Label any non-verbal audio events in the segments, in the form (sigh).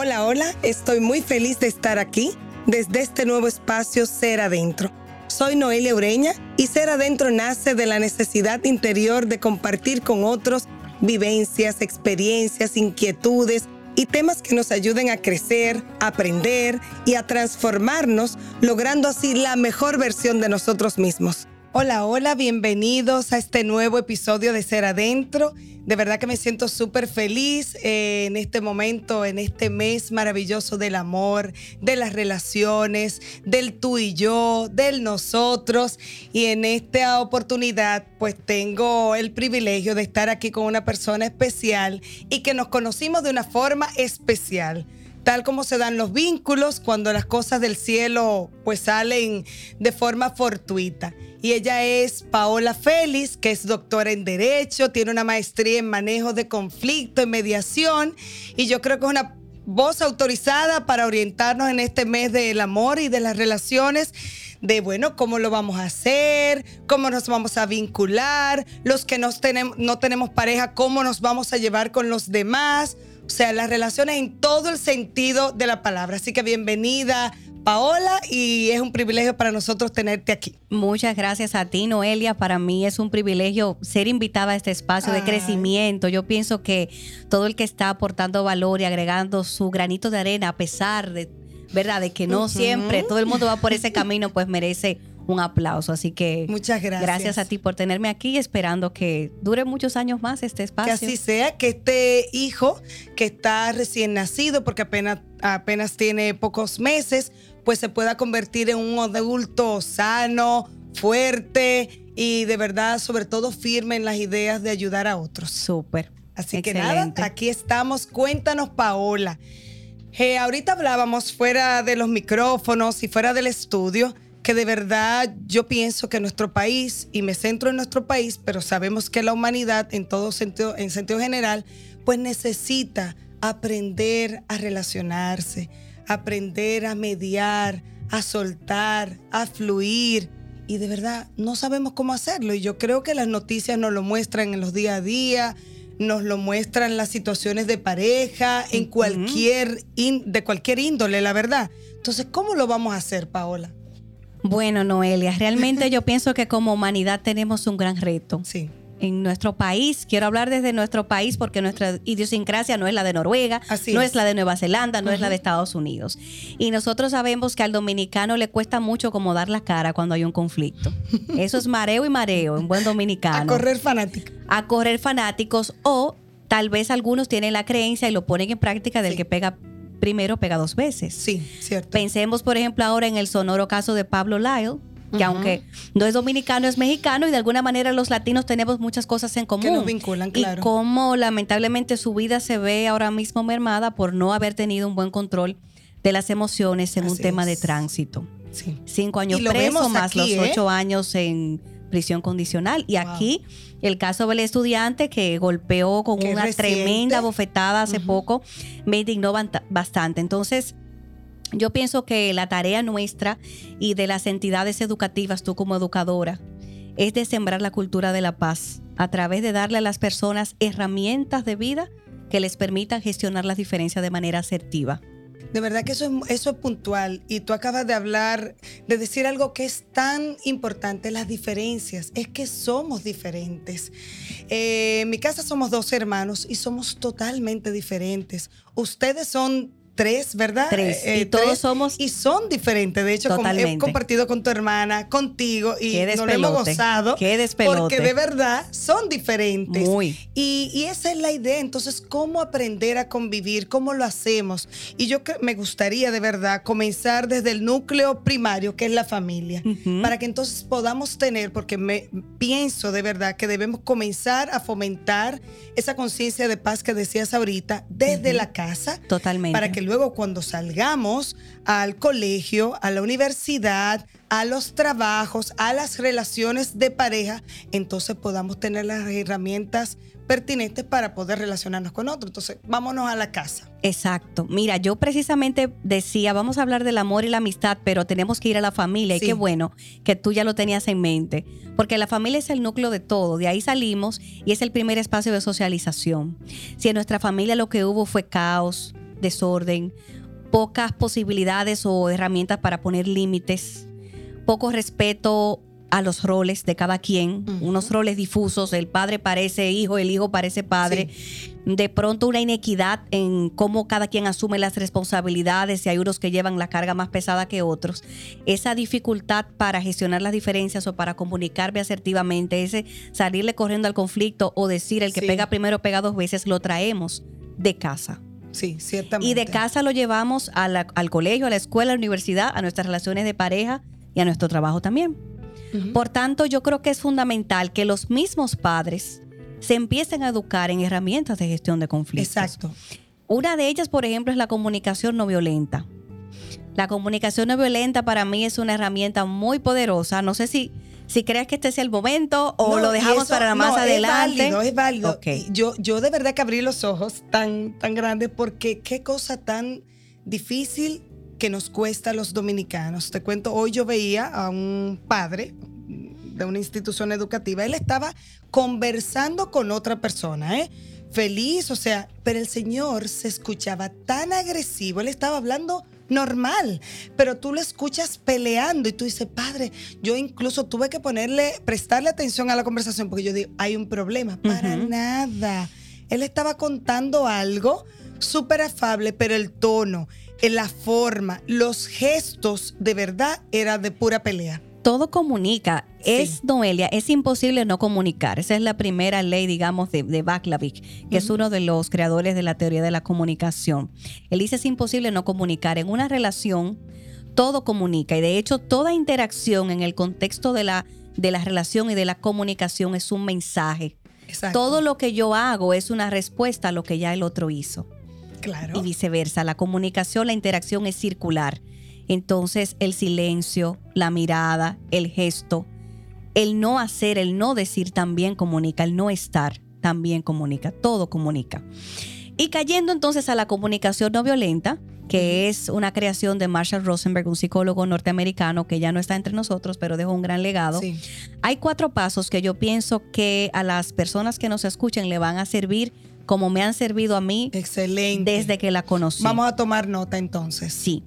Hola, hola, estoy muy feliz de estar aquí desde este nuevo espacio Ser Adentro. Soy Noelia Ureña y Ser Adentro nace de la necesidad interior de compartir con otros vivencias, experiencias, inquietudes y temas que nos ayuden a crecer, aprender y a transformarnos, logrando así la mejor versión de nosotros mismos. Hola, hola, bienvenidos a este nuevo episodio de Ser Adentro. De verdad que me siento súper feliz eh, en este momento, en este mes maravilloso del amor, de las relaciones, del tú y yo, del nosotros. Y en esta oportunidad, pues tengo el privilegio de estar aquí con una persona especial y que nos conocimos de una forma especial tal como se dan los vínculos cuando las cosas del cielo pues salen de forma fortuita. Y ella es Paola Félix, que es doctora en Derecho, tiene una maestría en manejo de conflicto, en mediación, y yo creo que es una voz autorizada para orientarnos en este mes del amor y de las relaciones de, bueno, cómo lo vamos a hacer, cómo nos vamos a vincular, los que tenemos, no tenemos pareja, cómo nos vamos a llevar con los demás. O sea, las relaciones en todo el sentido de la palabra. Así que bienvenida. Paola, y es un privilegio para nosotros tenerte aquí. Muchas gracias a ti, Noelia. Para mí es un privilegio ser invitada a este espacio de crecimiento. Yo pienso que todo el que está aportando valor y agregando su granito de arena, a pesar de, ¿verdad?, de que no siempre todo el mundo va por ese camino, pues merece un aplauso. Así que muchas gracias. Gracias a ti por tenerme aquí, esperando que dure muchos años más este espacio. Que así sea, que este hijo que está recién nacido, porque apenas, apenas tiene pocos meses, pues se pueda convertir en un adulto sano, fuerte y de verdad, sobre todo firme en las ideas de ayudar a otros. Súper. Así que nada, aquí estamos. Cuéntanos, Paola. Eh, ahorita hablábamos fuera de los micrófonos y fuera del estudio que de verdad yo pienso que nuestro país, y me centro en nuestro país, pero sabemos que la humanidad en todo sentido, en sentido general, pues necesita aprender a relacionarse, aprender a mediar, a soltar, a fluir. Y de verdad no sabemos cómo hacerlo. Y yo creo que las noticias nos lo muestran en los día a día, nos lo muestran las situaciones de pareja, en cualquier, de cualquier índole, la verdad. Entonces, ¿cómo lo vamos a hacer, Paola? Bueno, Noelia, realmente yo pienso que como humanidad tenemos un gran reto. Sí. En nuestro país, quiero hablar desde nuestro país porque nuestra idiosincrasia no es la de Noruega, no es. la de Nueva Zelanda, no es la de Estados Unidos. Y nosotros sabemos que al dominicano le cuesta mucho como dar la cara cuando hay un conflicto. (laughs) Eso es mareo y mareo en buen dominicano. A correr fanáticos. A correr fanáticos o tal vez algunos tienen la creencia y lo ponen en práctica del que pega primero pega dos veces. Sí, cierto. Pensemos, por ejemplo, ahora en el sonoro caso de Pablo Lyle, que aunque no es dominicano, es mexicano y de alguna manera los latinos tenemos muchas cosas en común. Que nos vinculan, claro. Y cómo lamentablemente su vida se ve ahora mismo mermada por no haber tenido un buen control de las emociones en un tema de tránsito. Sí. Cinco años preso más los ¿eh? ocho años en prisión condicional. Y aquí el caso del estudiante que golpeó con una tremenda bofetada hace poco me indignó bastante. Entonces, yo pienso que la tarea nuestra y de las entidades educativas, tú como educadora, es de sembrar la cultura de la paz a través de darle a las personas herramientas de vida que les permitan gestionar las diferencias de manera asertiva. De verdad que eso es, eso es puntual y tú acabas de hablar, de decir algo que es tan importante, las diferencias, es que somos diferentes. Eh, en mi casa somos dos hermanos y somos totalmente diferentes. Ustedes son tres, ¿verdad? Tres. Eh, y todos somos. Y son diferentes. De hecho, he compartido con tu hermana, contigo, y nos lo hemos gozado. Qué despelote. Porque de verdad son diferentes. Muy. Y, y, esa es la idea. Entonces, ¿cómo aprender a convivir? ¿Cómo lo hacemos? Y yo me gustaría de verdad comenzar desde el núcleo primario, que es la familia, para que entonces podamos tener, porque me pienso de verdad que debemos comenzar a fomentar esa conciencia de paz que decías ahorita desde la casa. Totalmente. Para que luego cuando salgamos al colegio, a la universidad, a los trabajos, a las relaciones de pareja, entonces podamos tener las herramientas pertinentes para poder relacionarnos con otros. Entonces, vámonos a la casa. Exacto. Mira, yo precisamente decía, vamos a hablar del amor y la amistad, pero tenemos que ir a la familia. Y qué bueno que tú ya lo tenías en mente, porque la familia es el núcleo de todo. De ahí salimos y es el primer espacio de socialización. Si en nuestra familia lo que hubo fue caos, desorden, pocas posibilidades o herramientas para poner límites, poco respeto a los roles de cada quien, unos roles difusos, el padre parece hijo, el hijo parece padre, de pronto una inequidad en cómo cada quien asume las responsabilidades y hay unos que llevan la carga más pesada que otros, esa dificultad para gestionar las diferencias o para comunicarme asertivamente, ese salirle corriendo al conflicto o decir el que pega primero pega dos veces, lo traemos de casa. Sí, ciertamente. Y de casa lo llevamos al colegio, a la escuela, a la universidad, a nuestras relaciones de pareja y a nuestro trabajo también. Por tanto, yo creo que es fundamental que los mismos padres se empiecen a educar en herramientas de gestión de conflictos. Exacto. Una de ellas, por ejemplo, es la comunicación no violenta. La comunicación no violenta para mí es una herramienta muy poderosa. No sé si, si crees que este es el momento o lo dejamos para más adelante. Es válido, es válido. Yo, yo de verdad que abrí los ojos tan, tan grandes porque qué cosa tan difícil que nos cuesta a los dominicanos. Te cuento, hoy yo veía a un padre de una institución educativa, él estaba conversando con otra persona, ¿eh? feliz, o sea, pero el señor se escuchaba tan agresivo, él estaba hablando normal, pero tú lo escuchas peleando y tú dices, padre, yo incluso tuve que ponerle, prestarle atención a la conversación porque yo digo, hay un problema, para nada. Él estaba contando algo súper afable, pero el tono, la forma, los gestos, de verdad, era de pura pelea. Todo comunica. Es, Noelia, es imposible no comunicar. Esa es la primera ley, digamos, de, de que es uno de los creadores de la teoría de la comunicación. Él dice es imposible no comunicar. En una relación, todo comunica. Y de hecho, toda interacción en el contexto de la, de la relación y de la comunicación es un mensaje. Todo lo que yo hago es una respuesta a lo que ya el otro hizo. Claro. Y viceversa. La comunicación, la interacción es circular. Entonces, el silencio, la mirada, el gesto, el no hacer, el no decir también comunica, el no estar también comunica, todo comunica. Y cayendo entonces a la comunicación no violenta, que es una creación de Marshall Rosenberg, un psicólogo norteamericano que ya no está entre nosotros, pero dejó un gran legado. Hay cuatro pasos que yo pienso que a las personas que nos escuchen le van a servir como me han servido a mí Excelente. desde que la conocí. Vamos a tomar nota entonces. Sí.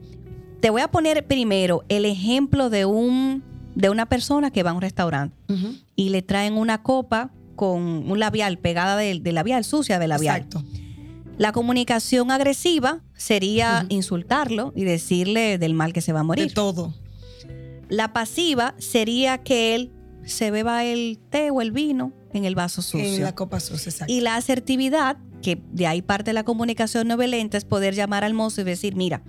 Te voy a poner primero el ejemplo de un de una persona que va a un restaurante y le traen una copa con un labial pegada de, labial, sucia de labial. Exacto. La comunicación agresiva sería insultarlo y decirle del mal que se va a morir. De todo. La pasiva sería que él se beba el té o el vino en el vaso sucio. En la copa sucia, exacto. Y la asertividad, que de ahí parte la comunicación no violenta, es poder llamar al mozo y decir, mira,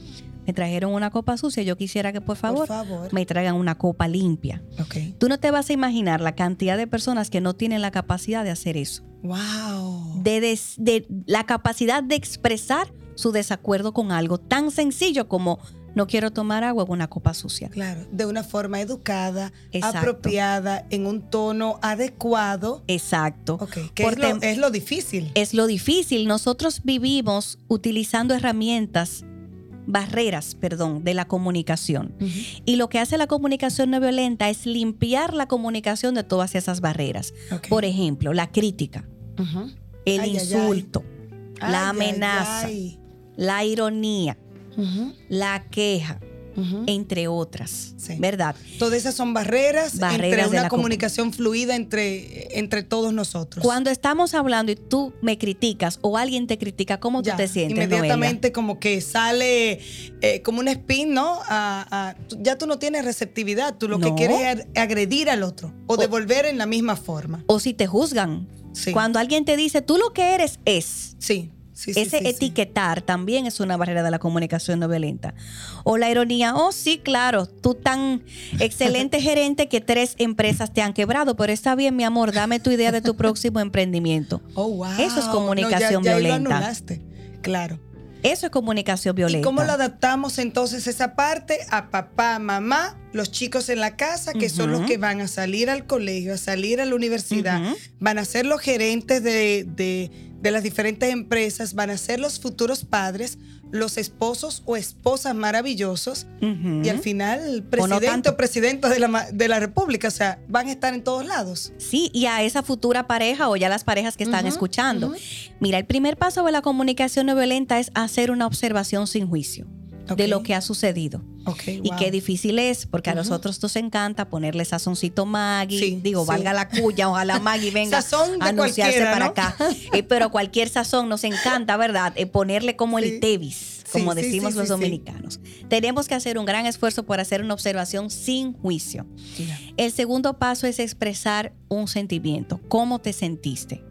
me trajeron una copa sucia, yo quisiera que por favor, me traigan una copa limpia. Okay. Tú no te vas a imaginar la cantidad de personas que no tienen la capacidad de hacer eso. Wow. De, de la capacidad de expresar su desacuerdo con algo tan sencillo como no quiero tomar agua con una copa sucia. Claro, de una forma educada, apropiada, en un tono adecuado. Exacto. que es, lo, es, lo, difícil. Es lo difícil. Nosotros vivimos utilizando herramientas barreras, perdón, de la comunicación. Y lo que hace la comunicación no violenta es limpiar la comunicación de todas esas barreras. Por ejemplo, la crítica, el insulto, la amenaza, la ironía, la queja, entre otras, ¿verdad? Todas esas son barreras, barreras entre una comunicación fluida entre, entre todos nosotros. Cuando estamos hablando y tú me criticas o alguien te critica, ¿cómo tú te sientes? Inmediatamente como que sale eh, como un spin, ¿no? ya tú no tienes receptividad, tú lo que quieres es agredir al otro o, devolver en la misma forma. O si te juzgan. Cuando alguien te dice, tú lo que eres es. Sí. Ese etiquetar también es una barrera de la comunicación no violenta. O la ironía, oh sí, claro, tú tan excelente (laughs) gerente que tres empresas te han quebrado, pero está bien, mi amor, dame tu idea de tu próximo emprendimiento. (laughs) Oh, wow. Eso es comunicación violenta. Claro. Eso es comunicación violenta. ¿Y cómo lo adaptamos entonces esa parte a papá, mamá, los chicos en la casa, que son los que van a salir al colegio, a salir a la universidad, van a ser los gerentes de, de, de las diferentes empresas, van a ser los futuros padres? los esposos o esposas maravillosos y al final presidente o, presidente de la, de la República, o sea, van a estar en todos lados. Sí, y a esa futura pareja o ya las parejas que están escuchando. Mira, el primer paso de la comunicación no violenta es hacer una observación sin juicio de lo que ha sucedido. y qué difícil es, porque a nosotros nos encanta ponerle sazoncito Maggie. Digo, valga la cuya, ojalá Maggie (laughs) venga a anunciarse para acá. Eh, pero cualquier sazón nos encanta, ¿verdad? Eh, ponerle como el Tevis, como decimos los dominicanos. Tenemos que hacer un gran esfuerzo por hacer una observación sin juicio. El segundo paso es expresar un sentimiento. ¿Cómo te sentiste?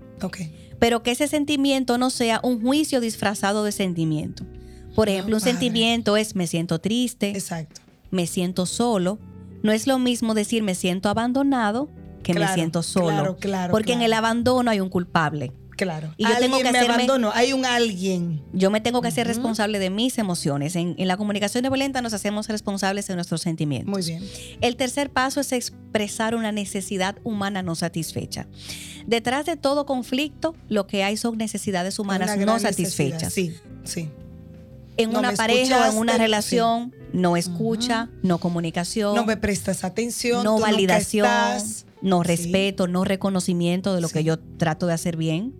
Pero que ese sentimiento no sea un juicio disfrazado de sentimiento. Por ejemplo, un sentimiento es me siento triste. Exacto. Me siento solo. No es lo mismo decir me siento abandonado que me siento solo. Claro, claro. Porque en el abandono hay un culpable. Claro. Y yo tengo que me abandono, hay un alguien. Yo me tengo que hacer responsable de mis emociones. En, la comunicación violenta nos hacemos responsables de nuestros sentimientos. Muy bien. El tercer paso es expresar una necesidad humana no satisfecha. Detrás de todo conflicto, lo que hay son necesidades humanas no satisfechas. Sí, sí en una pareja o en una relación, no escucha, no comunicación. No me prestas atención. No validación, no respeto, no reconocimiento de lo que yo trato de hacer bien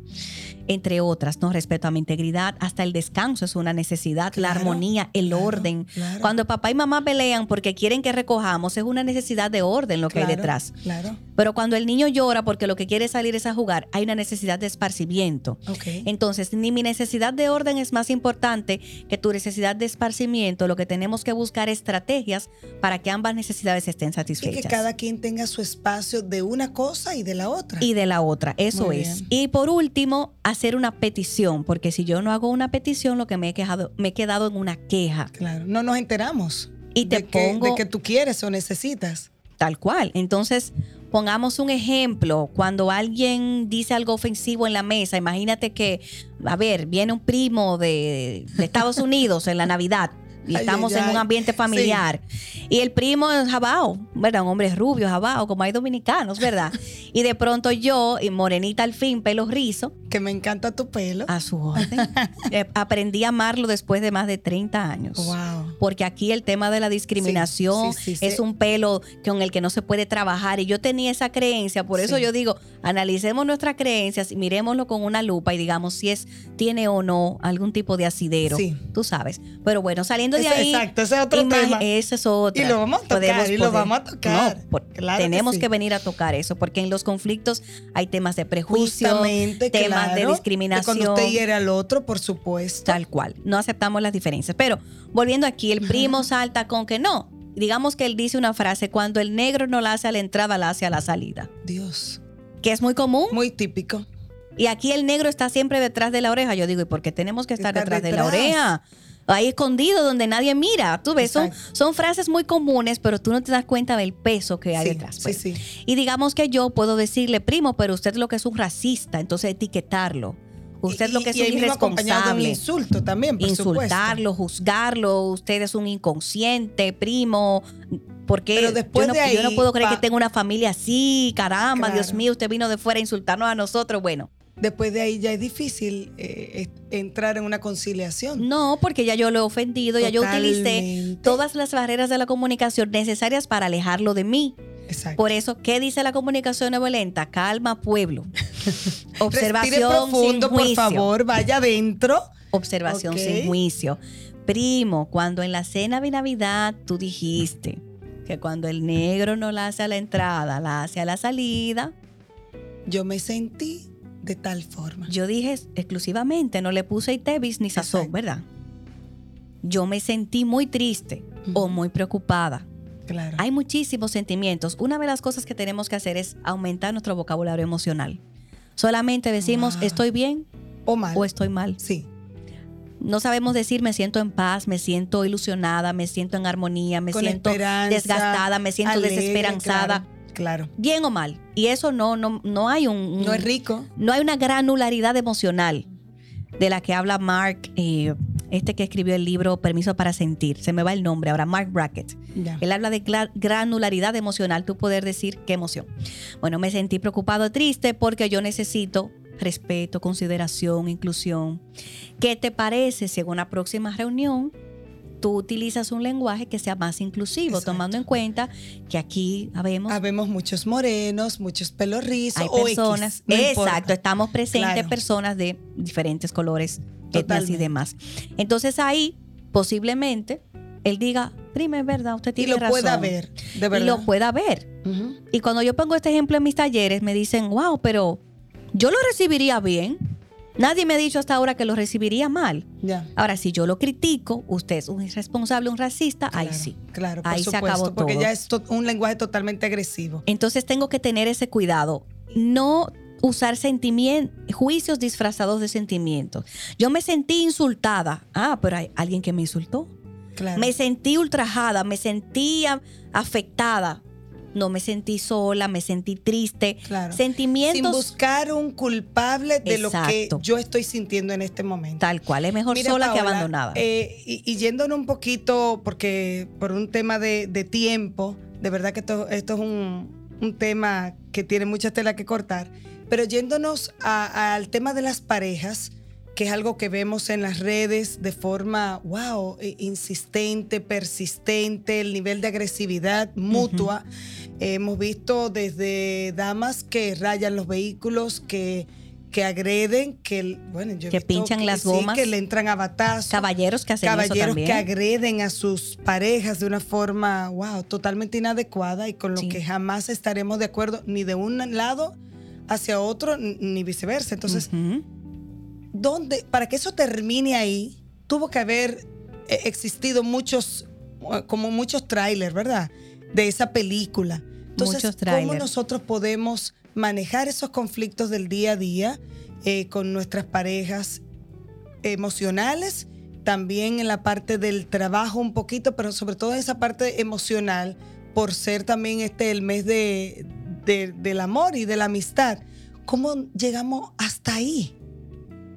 entre otras, ¿no? Respeto a mi integridad, hasta el descanso es una necesidad, la armonía, el orden. Cuando papá y mamá pelean porque quieren que recojamos, es una necesidad de orden lo que hay detrás. Claro. Pero cuando el niño llora porque lo que quiere salir es a jugar, hay una necesidad de esparcimiento. Entonces, ni mi necesidad de orden es más importante que tu necesidad de esparcimiento. Lo que tenemos que buscar estrategias para que ambas necesidades estén satisfechas. Y que cada quien tenga su espacio de una cosa y de la otra. Y de la otra, eso es. Y por último, hacer una petición, porque si yo no hago una petición, lo que me he quejado, me he quedado en una queja. Claro, no nos enteramos. Y te de pongo. Que, de que tú quieres o necesitas. Tal cual. Entonces, pongamos un ejemplo. Cuando alguien dice algo ofensivo en la mesa, imagínate que, a ver, viene un primo de, de Estados Unidos en la Navidad y estamos en un ambiente familiar. Y el primo es jabao, ¿verdad? Un hombre rubio, jabao, como hay dominicanos, ¿verdad? (laughs) y de pronto yo, y morenita al fin, pelo rizo. Que me encanta tu pelo. A su orden. (laughs) Eh, aprendí a amarlo después de más de 30 años. Wow. Porque aquí el tema de la discriminación es un pelo con el que no se puede trabajar. Y yo tenía esa creencia, por eso yo digo, analicemos nuestras creencias y miremoslo con una lupa y digamos si es, tiene o no algún tipo de asidero. Tú sabes. Pero bueno, saliendo de ahí. Exacto, ese es otro tema. Ese es otro. Y lo vamos a tocar, y lo vamos a tocar. No, tenemos que, venir a tocar eso, porque en los conflictos hay temas de prejuicio, temas de discriminación. cuando usted hiere al otro, por supuesto. Tal cual. No aceptamos las diferencias. Pero volviendo aquí, el primo salta con que no. Digamos que él dice una frase, cuando el negro no la hace a la entrada, la hace a la salida. Dios. Que es muy común. Muy típico. Y aquí el negro está siempre detrás de la oreja. Yo digo, ¿y por qué tenemos que estar, detrás, de la oreja? Ahí escondido donde nadie mira. Tú ves, son, son, frases muy comunes, pero tú no te das cuenta del peso que hay detrás. Pues. Sí, Y digamos que yo puedo decirle, primo, pero usted lo que es un racista, entonces etiquetarlo. Usted lo que es un irresponsable. Un insulto también, por Insultarlo, juzgarlo, usted es un inconsciente, primo. Porque Pero después yo, no, de yo no puedo creer que tenga una familia así, caramba, Dios mío, usted vino de fuera a insultarnos a nosotros. Bueno, después de ahí ya es difícil eh, entrar en una conciliación. No, porque ya yo lo he ofendido, ya yo utilicé todas las barreras de la comunicación necesarias para alejarlo de mí. Exacto. Por eso, ¿qué dice la comunicación no violenta? Calma, pueblo. (laughs) Observación profundo, sin juicio. por favor, vaya adentro. Observación sin juicio. Primo, cuando en la cena de Navidad tú dijiste que cuando el negro no la hace a la entrada, la hace a la salida. Yo me sentí de tal forma. Yo dije exclusivamente, no le puse Itevis ni sazón, ¿verdad? Yo me sentí muy triste o muy preocupada. Claro. Hay muchísimos sentimientos. Una de las cosas que tenemos que hacer es aumentar nuestro vocabulario emocional. Solamente decimos estoy bien o mal. O estoy mal. Sí. No sabemos decir me siento en paz, me siento ilusionada, me siento en armonía, me siento desgastada, me siento desesperanzada. Claro. Bien o mal. Y eso no, no, no hay un, No es rico. No hay una granularidad emocional de la que habla Mark, eh, este que escribió el libro Permiso para Sentir. Se me va el nombre ahora, Mark Brackett. Él habla de granularidad emocional, tú poder decir qué emoción. Bueno, me sentí preocupado, triste porque yo necesito respeto, consideración, inclusión. ¿Qué te parece si en una próxima reunión tú utilizas un lenguaje que sea más inclusivo, tomando en cuenta que aquí habemos... Habemos muchos morenos, muchos pelos rizos. Hay personas, exacto, estamos presentes personas de diferentes colores, etnias y demás. Entonces ahí, posiblemente, él diga, prima, es verdad, usted tiene razón. Y lo pueda ver, de verdad. Y lo pueda ver. Y cuando yo pongo este ejemplo en mis talleres, me dicen, wow, pero yo lo recibiría bien. Nadie me ha dicho hasta ahora que lo recibiría mal. Ahora, si yo lo critico, usted es un irresponsable, un racista, ahí sí. Claro, por ahí se acabó todo. Porque ya es un lenguaje totalmente agresivo. Entonces tengo que tener ese cuidado. No usar sentimientos, juicios disfrazados de sentimientos. Yo me sentí insultada. Ah, pero hay alguien que me insultó. Me sentí ultrajada, me sentí afectada no me sentí sola, me sentí triste. Sentimientos. Sin buscar un culpable de lo que yo estoy sintiendo en este momento. Tal cual, es mejor sola que abandonada. Eh, y, yéndonos un poquito, porque por un tema de, tiempo, de verdad que esto, es un, tema que tiene mucha tela que cortar, pero yéndonos al tema de las parejas que es algo que vemos en las redes de forma, wow, insistente, persistente, el nivel de agresividad mutua. Hemos visto desde damas que rayan los vehículos, que, que agreden, que, bueno, yo que pinchan las gomas. que le entran a batazos. Caballeros que hacen Caballeros que agreden a sus parejas de una forma, wow, totalmente inadecuada y con lo que jamás estaremos de acuerdo ni de un lado hacia otro ni viceversa. Entonces, ¿dónde, para que eso termine ahí, tuvo que haber eh, existido muchos, como muchos trailers, ¿verdad? De esa película. Entonces, ¿cómo nosotros podemos manejar esos conflictos del día a día eh, con nuestras parejas emocionales? También en la parte del trabajo un poquito, pero sobre todo en esa parte emocional, por ser también este el mes de, del amor y de la amistad. ¿Cómo llegamos hasta ahí?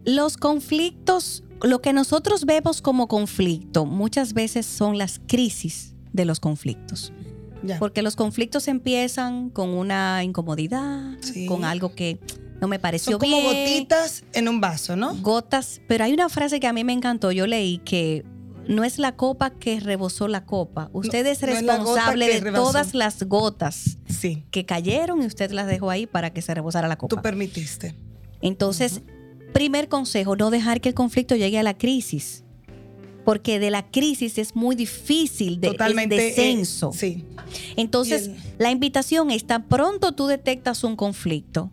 Los conflictos, lo que nosotros vemos como conflicto, muchas veces son las crisis de los conflictos. Porque los conflictos empiezan con una incomodidad, con algo que no me pareció Son como gotitas en un vaso, ¿no? Gotas, pero hay una frase que a mí me encantó, yo leí que no es la copa que rebosó la copa. Usted es responsable de todas las gotas que cayeron y usted las dejó ahí para que se rebosara la copa. Tú permitiste. Entonces, primer consejo, no dejar que el conflicto llegue a la crisis porque de la crisis es muy difícil de Totalmente, el descenso. sí. Entonces, la invitación es tan pronto tú detectas un conflicto,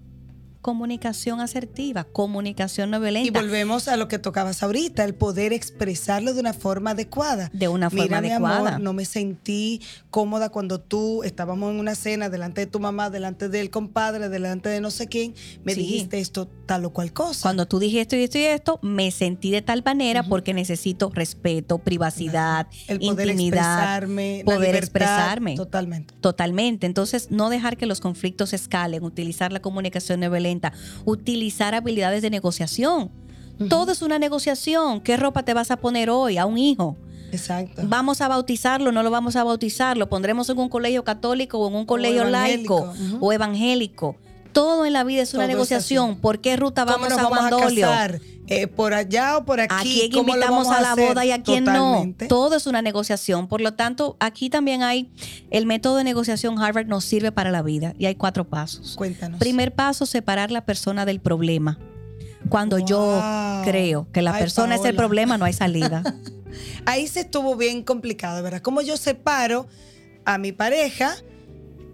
comunicación asertiva, comunicación no violenta. Y volvemos a lo que tocabas ahorita, el poder expresarlo de una forma adecuada. De una forma adecuada. no me sentí cómoda cuando tú estábamos en una cena delante de tu mamá, delante del compadre, delante de no sé quién, me dijiste esto, tal o cual cosa. Cuando tú dijiste esto y esto y esto, me sentí de tal manera porque necesito respeto, privacidad, el poder intimidad, expresarme, poder expresarme. Totalmente. Totalmente. Entonces, no dejar que los conflictos escalen, utilizar la comunicación no violenta utilizar habilidades de negociación. Todo es una negociación. ¿Qué ropa te vas a poner hoy a un hijo? Exacto. Vamos a bautizarlo, no lo vamos a bautizar, lo pondremos en un colegio católico o en un colegio laico o evangélico. Todo en la vida es una negociación. ¿Por qué ruta vamos, a Bandolio? Eh, ¿Por allá o por aquí? ¿A quién invitamos a, la boda y a quién no? Todo es una negociación. Por lo tanto, aquí también hay el método de negociación Harvard nos sirve para la vida y hay cuatro pasos. Cuéntanos. Primer paso, separar la persona del problema. Cuando yo creo que la persona es el problema, no hay salida. (laughs) Ahí se estuvo bien complicado, ¿verdad? ¿Cómo yo separo a mi pareja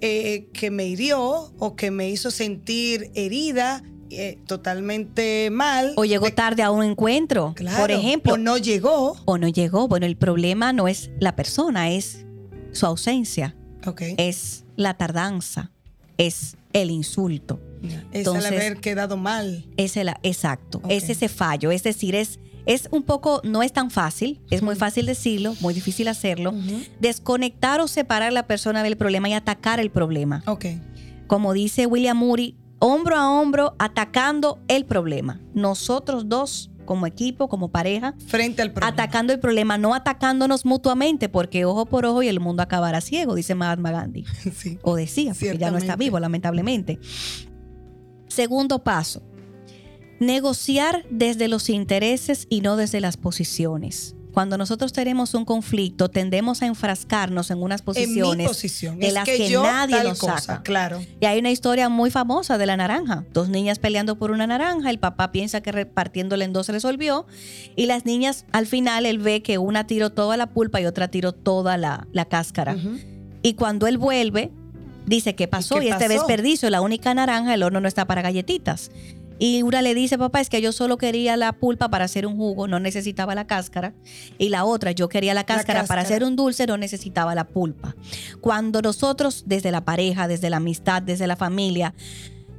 eh, que me hirió o que me hizo sentir herida, eh, totalmente mal. O llegó tarde a un encuentro, por ejemplo. O no llegó. O no llegó. Bueno, el problema no es la persona, es su ausencia. Es la tardanza, es el insulto. Es el haber quedado mal. Es el, exacto, es ese fallo. Es decir, es es un poco, no es tan fácil, es muy fácil decirlo, muy difícil hacerlo. Desconectar o separar a la persona del problema y atacar el problema. Ok. Como dice William Murray, hombro a hombro atacando el problema. Nosotros dos como equipo, como pareja, frente al problema. Atacando el problema, no atacándonos mutuamente, porque ojo por ojo y el mundo acabará ciego, dice Mahatma Gandhi. (laughs) O decía, porque ya no está vivo, lamentablemente. Segundo paso, Negociar desde los intereses y no desde las posiciones cuando nosotros tenemos un conflicto, tendemos a enfrascarnos en unas posiciones en, las que, nadie nos saca. Claro. Y hay una historia muy famosa de la naranja. Dos niñas peleando por una naranja, el papá piensa que repartiéndola en dos se resolvió, y las niñas al final él ve que una tiró toda la pulpa y otra tiró toda la, cáscara. Y cuando él vuelve, dice, ¿qué pasó? ¿Y, este desperdicio, la única naranja, el horno no está para galletitas. Y una le dice, papá, es que yo solo quería la pulpa para hacer un jugo, no necesitaba la cáscara. Y la otra, yo quería la cáscara, para hacer un dulce, no necesitaba la pulpa. Cuando nosotros, desde la pareja, desde la amistad, desde la familia,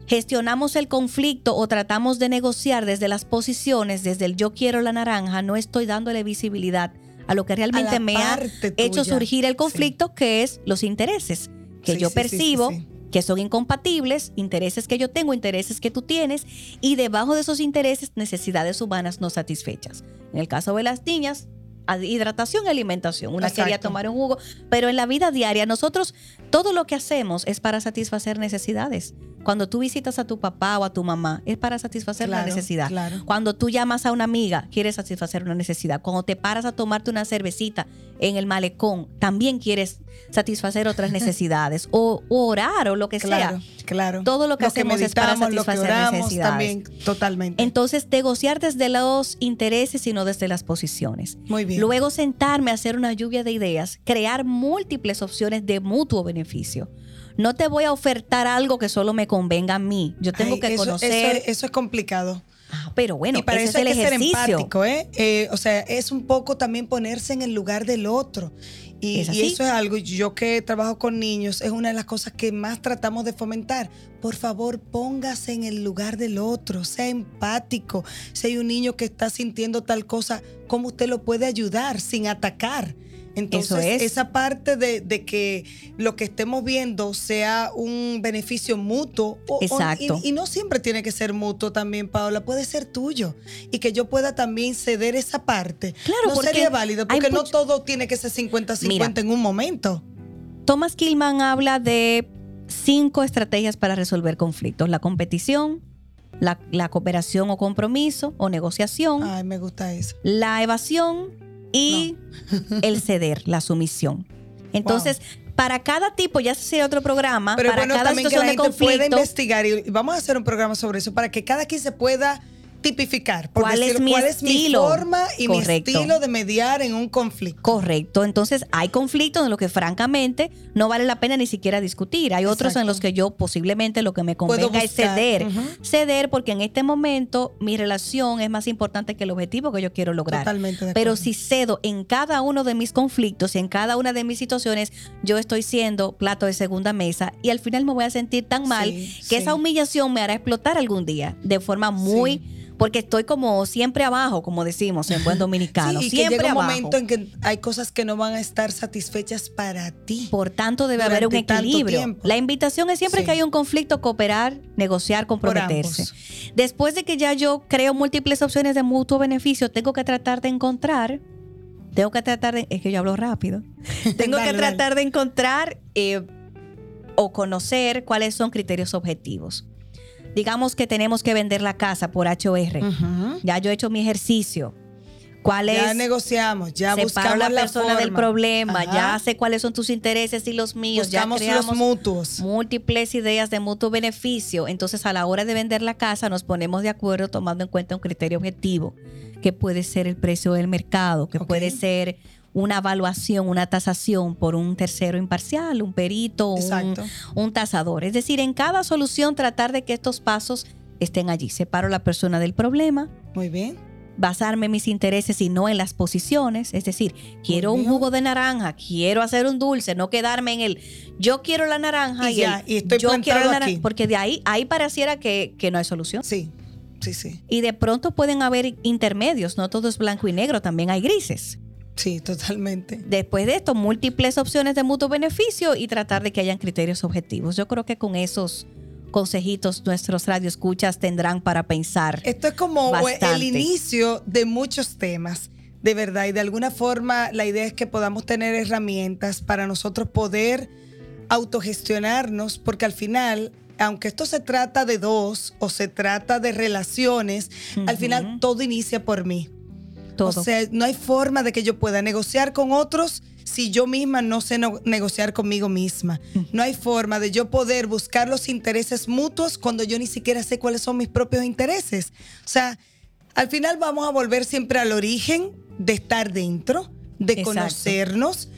gestionamos el conflicto o tratamos de negociar desde las posiciones, desde el yo quiero la naranja, no estoy dándole visibilidad a lo que realmente me ha hecho surgir el conflicto, que es los intereses que yo percibo que son incompatibles, intereses que yo tengo, intereses que tú tienes, y debajo de esos intereses, necesidades humanas no satisfechas. En el caso de las niñas, hidratación y alimentación. Una quería tomar un jugo, pero en la vida diaria nosotros todo lo que hacemos es para satisfacer necesidades. Cuando tú visitas a tu papá o a tu mamá, es para satisfacer la necesidad. Cuando tú llamas a una amiga, quieres satisfacer una necesidad. Cuando te paras a tomarte una cervecita en el malecón, también quieres satisfacer otras necesidades. o, orar o lo que sea. Claro. Todo lo que hacemos es para satisfacer necesidades. También, totalmente. Entonces, negociar desde los intereses y no desde las posiciones. Muy bien. Luego sentarme a hacer una lluvia de ideas, crear múltiples opciones de mutuo beneficio no te voy a ofertar algo que solo me convenga a mí. Yo tengo que conocer. Eso, es complicado. Ah, pero bueno, y para eso es hay que ser empático, ¿eh? ¿eh? O sea, es un poco también ponerse en el lugar del otro. Y, y, eso es algo, yo que trabajo con niños, es una de las cosas que más tratamos de fomentar. Por favor, póngase en el lugar del otro, sea empático. Si hay un niño que está sintiendo tal cosa, ¿cómo usted lo puede ayudar sin atacar? Entonces, esa parte de, que lo que estemos viendo sea un beneficio mutuo. Exacto. y, no siempre tiene que ser mutuo también, Paola, puede ser tuyo. Y que yo pueda también ceder esa parte. Claro, no sería válido, porque no todo tiene que ser 50-50 en un momento. Thomas Killman habla de cinco estrategias para resolver conflictos. La competición, la, la, cooperación o compromiso o negociación. Ay, me gusta eso. La evasión, y (laughs) el ceder, la sumisión. Entonces, para cada tipo, ya sea otro programa, Pero para bueno, cada situación que la gente pueda investigar y vamos a hacer un programa sobre eso para que cada quien se pueda tipificar. ¿Cuál, es, mi cuál es mi forma y mi estilo de mediar en un conflicto. Correcto. Entonces, hay conflictos en los que francamente no vale la pena ni siquiera discutir. Hay otros en los que yo posiblemente lo que me convenga es ceder. Ceder porque en este momento mi relación es más importante que el objetivo que yo quiero lograr. Totalmente Pero si cedo en cada uno de mis conflictos y en cada una de mis situaciones, yo estoy siendo plato de segunda mesa y al final me voy a sentir tan mal que esa humillación me hará explotar algún día de forma muy porque estoy como siempre abajo, como decimos en buen dominicano. Sí, siempre llega un momento en que hay cosas que no van a estar satisfechas para ti. Por tanto, debe haber un equilibrio. La invitación es siempre que hay un conflicto, cooperar, negociar, comprometerse. Después de que ya yo creo múltiples opciones de mutuo beneficio, tengo que tratar de encontrar tengo que tratar de, es que yo hablo rápido, (laughs) tengo que tratar de encontrar eh, o conocer cuáles son criterios objetivos digamos que tenemos que vender la casa por HOR. Ya yo he hecho mi ejercicio. ¿Cuál ya negociamos, ya buscamos la persona del problema, ya sé cuáles son tus intereses y los míos, buscamos ya los mutuos. múltiples ideas de mutuo beneficio. Entonces, a la hora de vender la casa, nos ponemos de acuerdo tomando en cuenta un criterio objetivo, que puede ser el precio del mercado, que puede ser una evaluación, una tasación por un tercero imparcial, un perito, un, un, tasador. Es decir, en cada solución tratar de que estos pasos estén allí. Separo la persona del problema. Muy bien. Basarme en mis intereses y no en las posiciones. Es decir, quiero un jugo de naranja, quiero hacer un dulce, no quedarme en el yo quiero la naranja y, ya, y estoy yo quiero la naranja. Porque de ahí, ahí pareciera que, que no hay solución. Sí. Sí, sí. Y de pronto pueden haber intermedios, no todo es blanco y negro, también hay grises. Sí, totalmente. Después de esto, múltiples opciones de mutuo beneficio y tratar de que hayan criterios objetivos. Yo creo que con esos consejitos nuestros radioescuchas tendrán para pensar. Esto es como el inicio de muchos temas, de verdad, y de alguna forma la idea es que podamos tener herramientas para nosotros poder autogestionarnos, porque al final aunque esto se trata de dos o se trata de relaciones, al final todo inicia por mí. Todo. O sea, no hay forma de que yo pueda negociar con otros si yo misma no sé negociar conmigo misma. No hay forma de yo poder buscar los intereses mutuos cuando yo ni siquiera sé cuáles son mis propios intereses. O sea, al final vamos a volver siempre al origen de estar dentro, de conocernos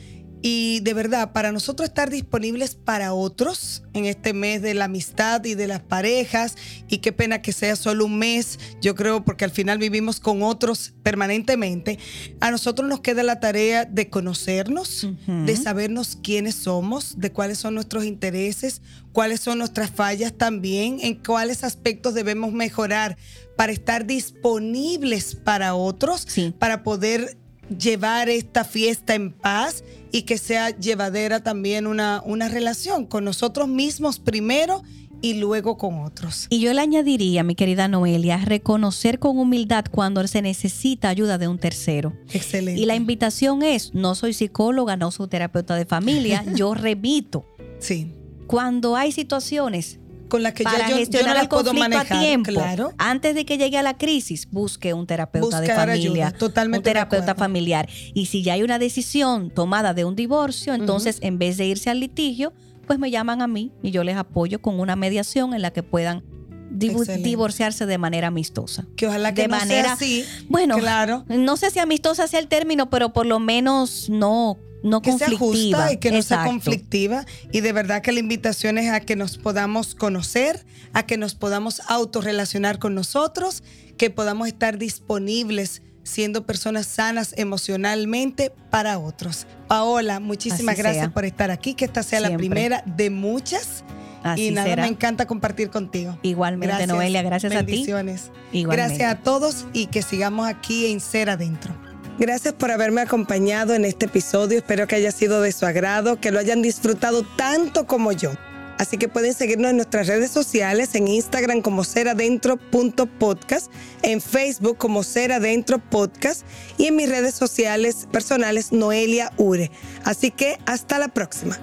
y de verdad, para nosotros estar disponibles para otros en este mes de la amistad y de las parejas, y qué pena que sea solo un mes, yo creo, porque al final vivimos con otros permanentemente, a nosotros nos queda la tarea de conocernos, de sabernos quiénes somos, de cuáles son nuestros intereses, cuáles son nuestras fallas también, en cuáles aspectos debemos mejorar para estar disponibles para otros, para poder llevar esta fiesta en paz y que sea llevadera también una, una relación con nosotros mismos primero y luego con otros. Y yo le añadiría, mi querida Noelia, reconocer con humildad cuando se necesita ayuda de un tercero. Excelente. Y la invitación es, no soy psicóloga, no soy terapeuta de familia, (laughs) yo remito. Sí. Cuando hay situaciones con las que para yo, gestionar no el conflicto manejar, a tiempo. Claro. Antes de que llegue a la crisis, busque un terapeuta de familia, totalmente un terapeuta familiar. Y si ya hay una decisión tomada de un divorcio, entonces en vez de irse al litigio, pues me llaman a mí y yo les apoyo con una mediación en la que puedan divorciarse de manera amistosa. Que ojalá que de no manera, sea así. Bueno, claro. no sé si amistosa sea el término, pero por lo menos no no que conflictiva. sea justa y que no sea conflictiva. Y de verdad que la invitación es a que nos podamos conocer, a que nos podamos autorrelacionar con nosotros, que podamos estar disponibles siendo personas sanas emocionalmente para otros. Paola, muchísimas gracias por estar aquí, que esta sea la primera de muchas. y nada, me encanta compartir contigo. Igualmente, Noelia, gracias a ti. Bendiciones. Gracias a todos y que sigamos aquí en Ser Adentro. Gracias por haberme acompañado en este episodio. Espero que haya sido de su agrado, que lo hayan disfrutado tanto como yo. Así que pueden seguirnos en nuestras redes sociales, en Instagram como seradentro.podcast, en Facebook como Seradentro Podcast y en mis redes sociales personales Noelia Ure. Así que hasta la próxima.